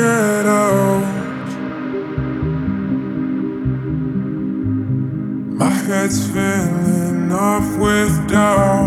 get. My head's filling up with doubt.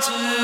to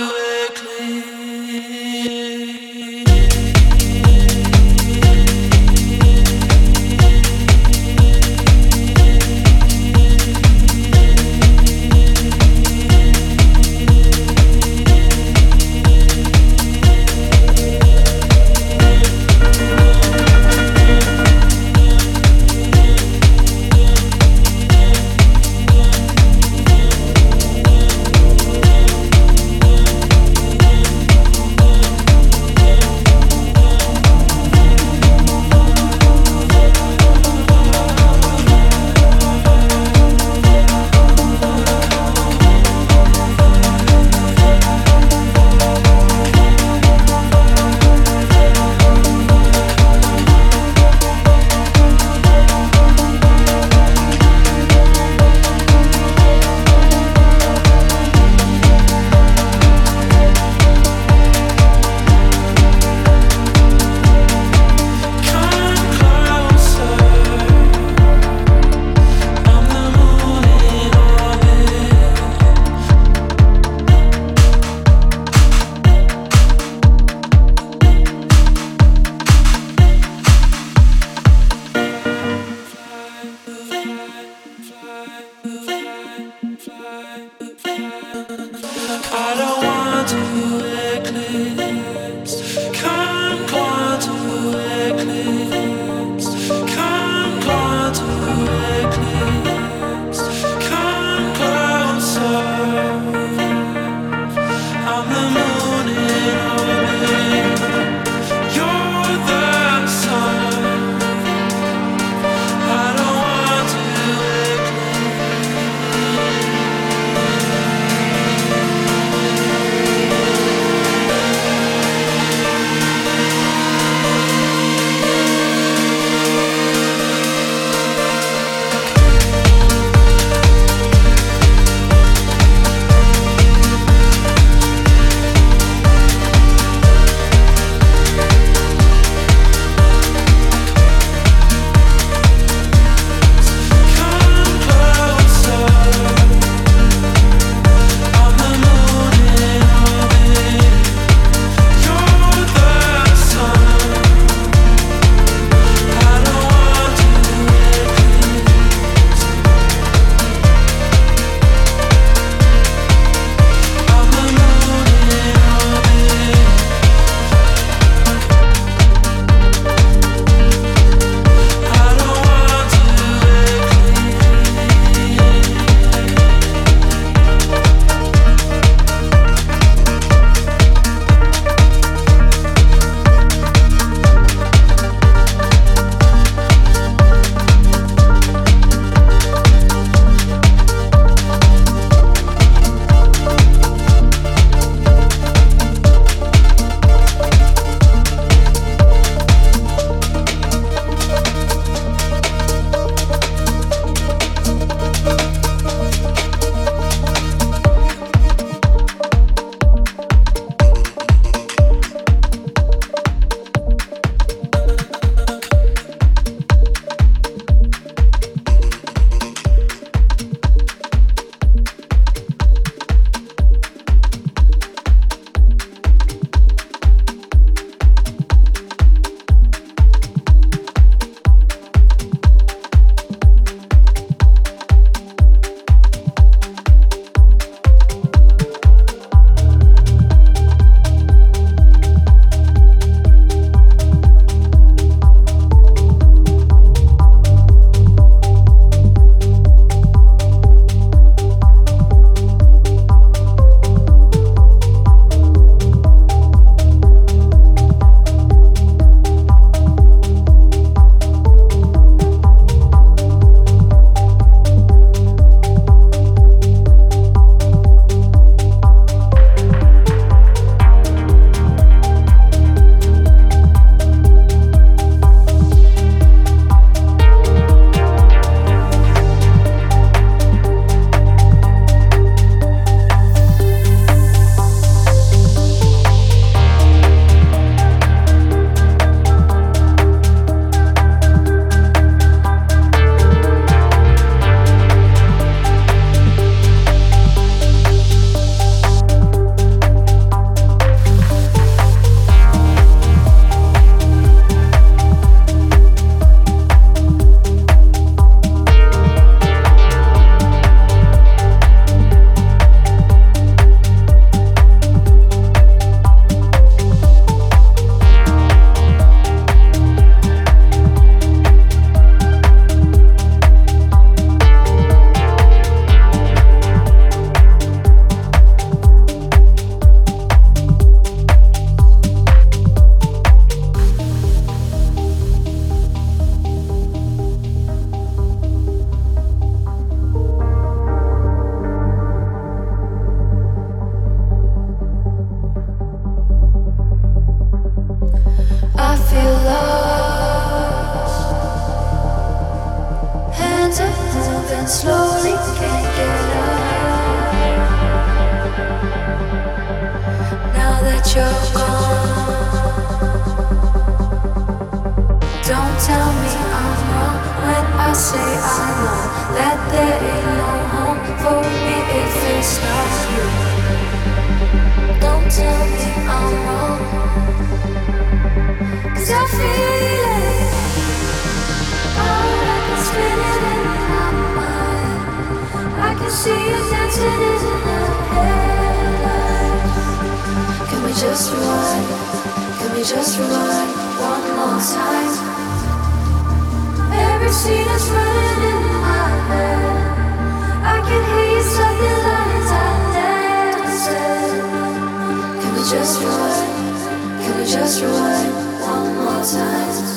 just rewind? Can we just rewind one more time?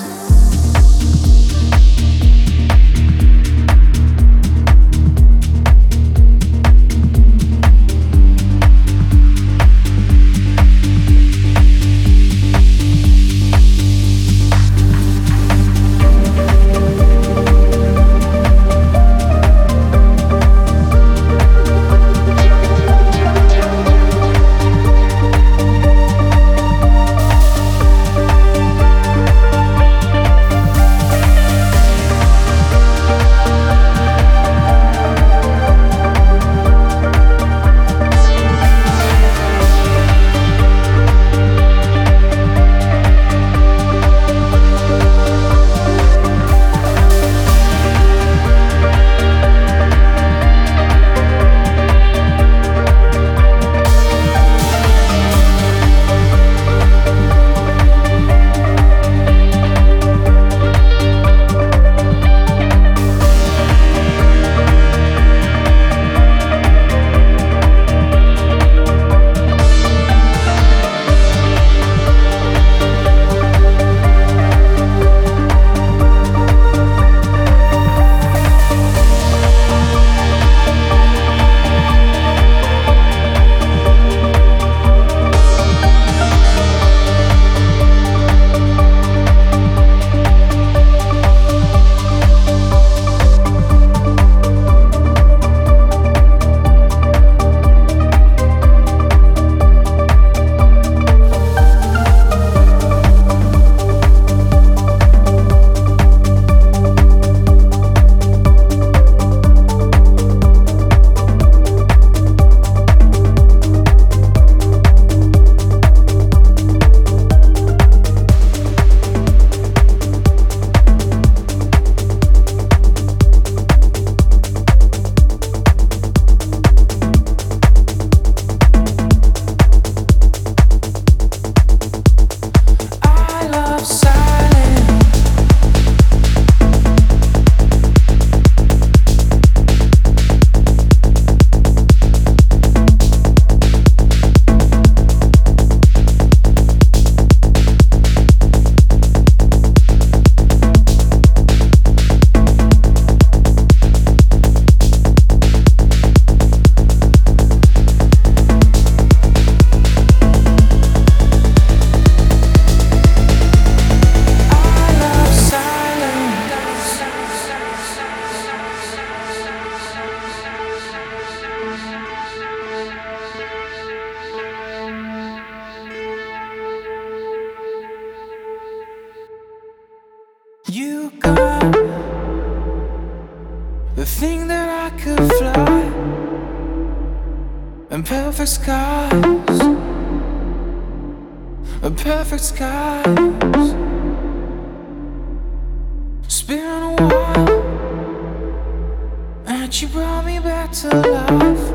She brought me back to life.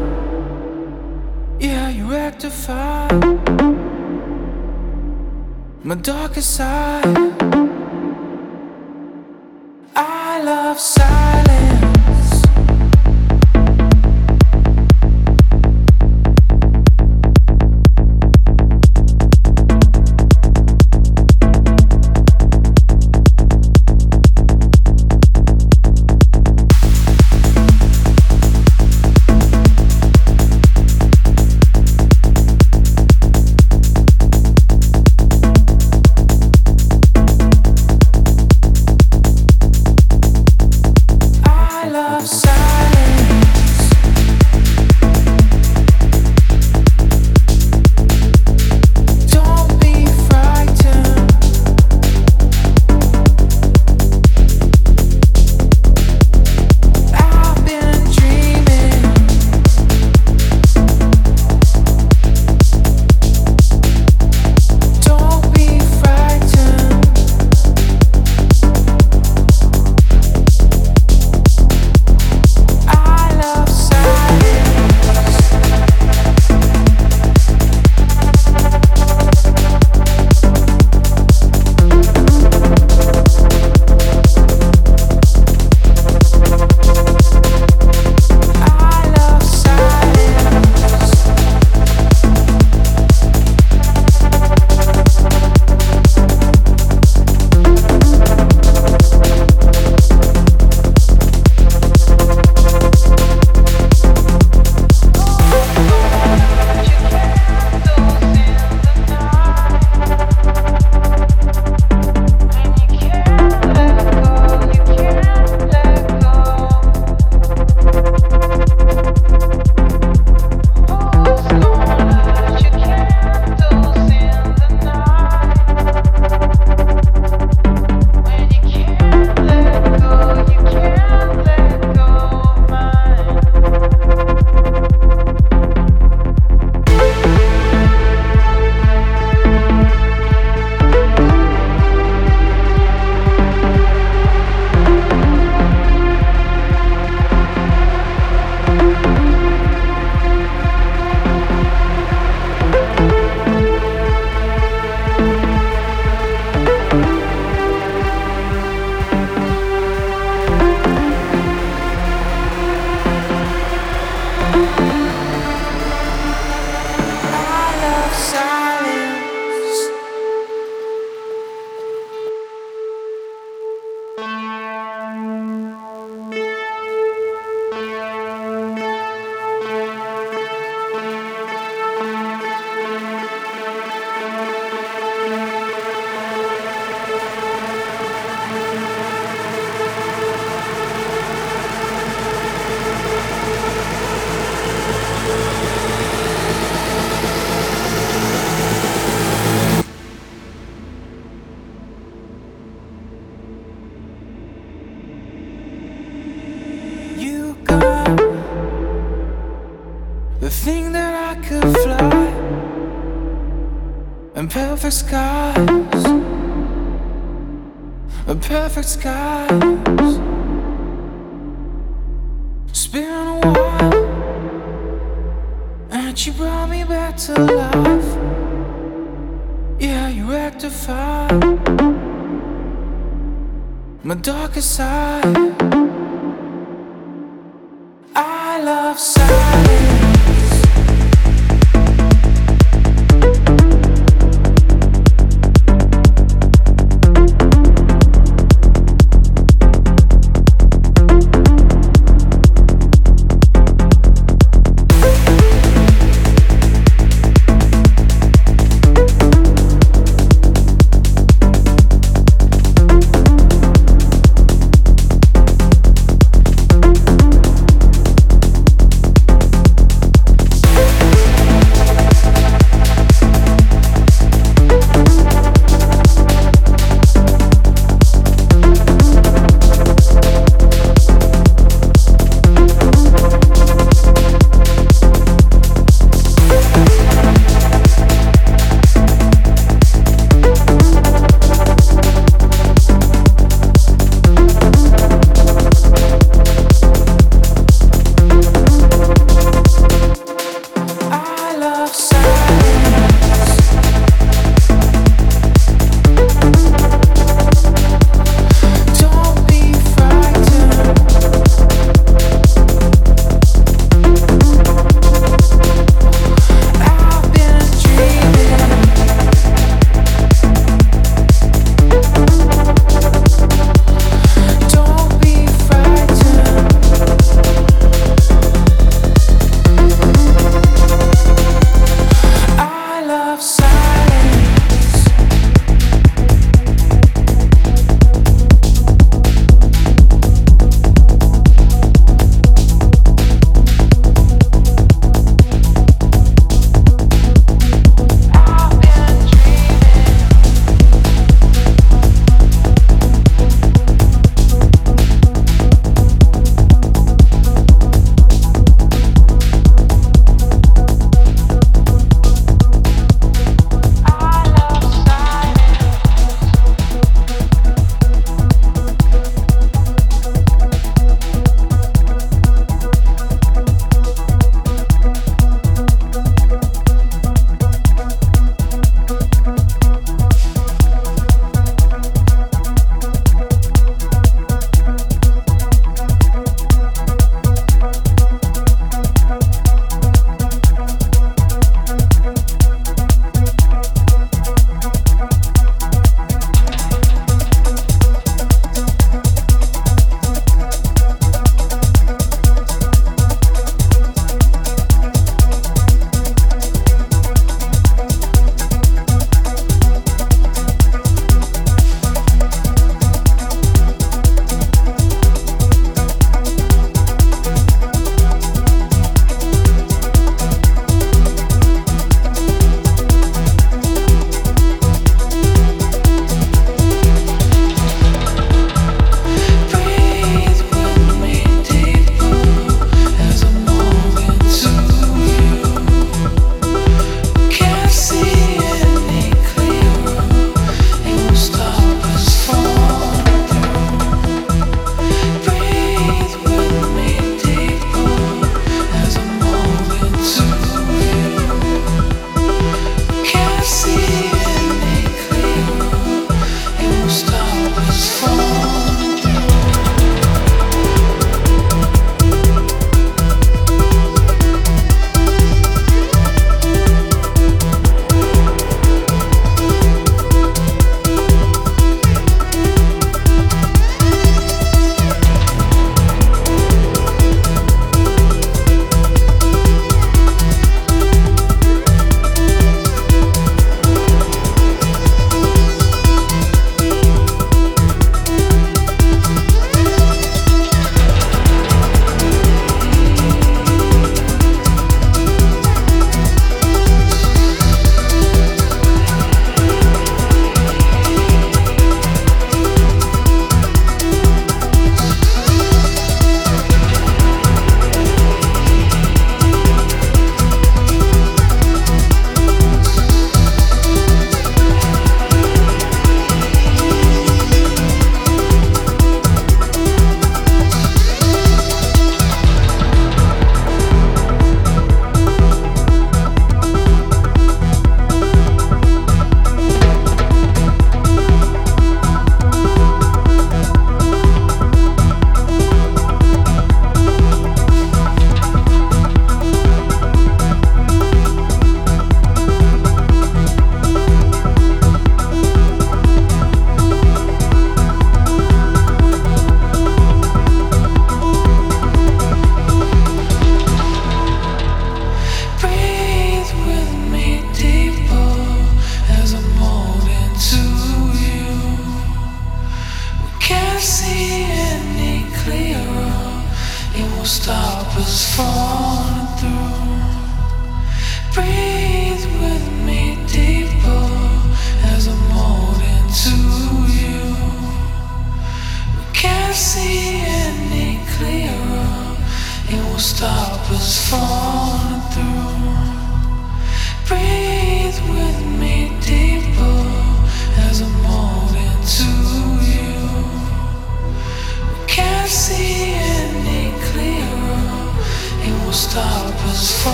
Yeah, you rectified my darkest side. Perfect skies, A perfect skies. It's been a while, and you brought me back to life. Yeah, you rectified my darkest side.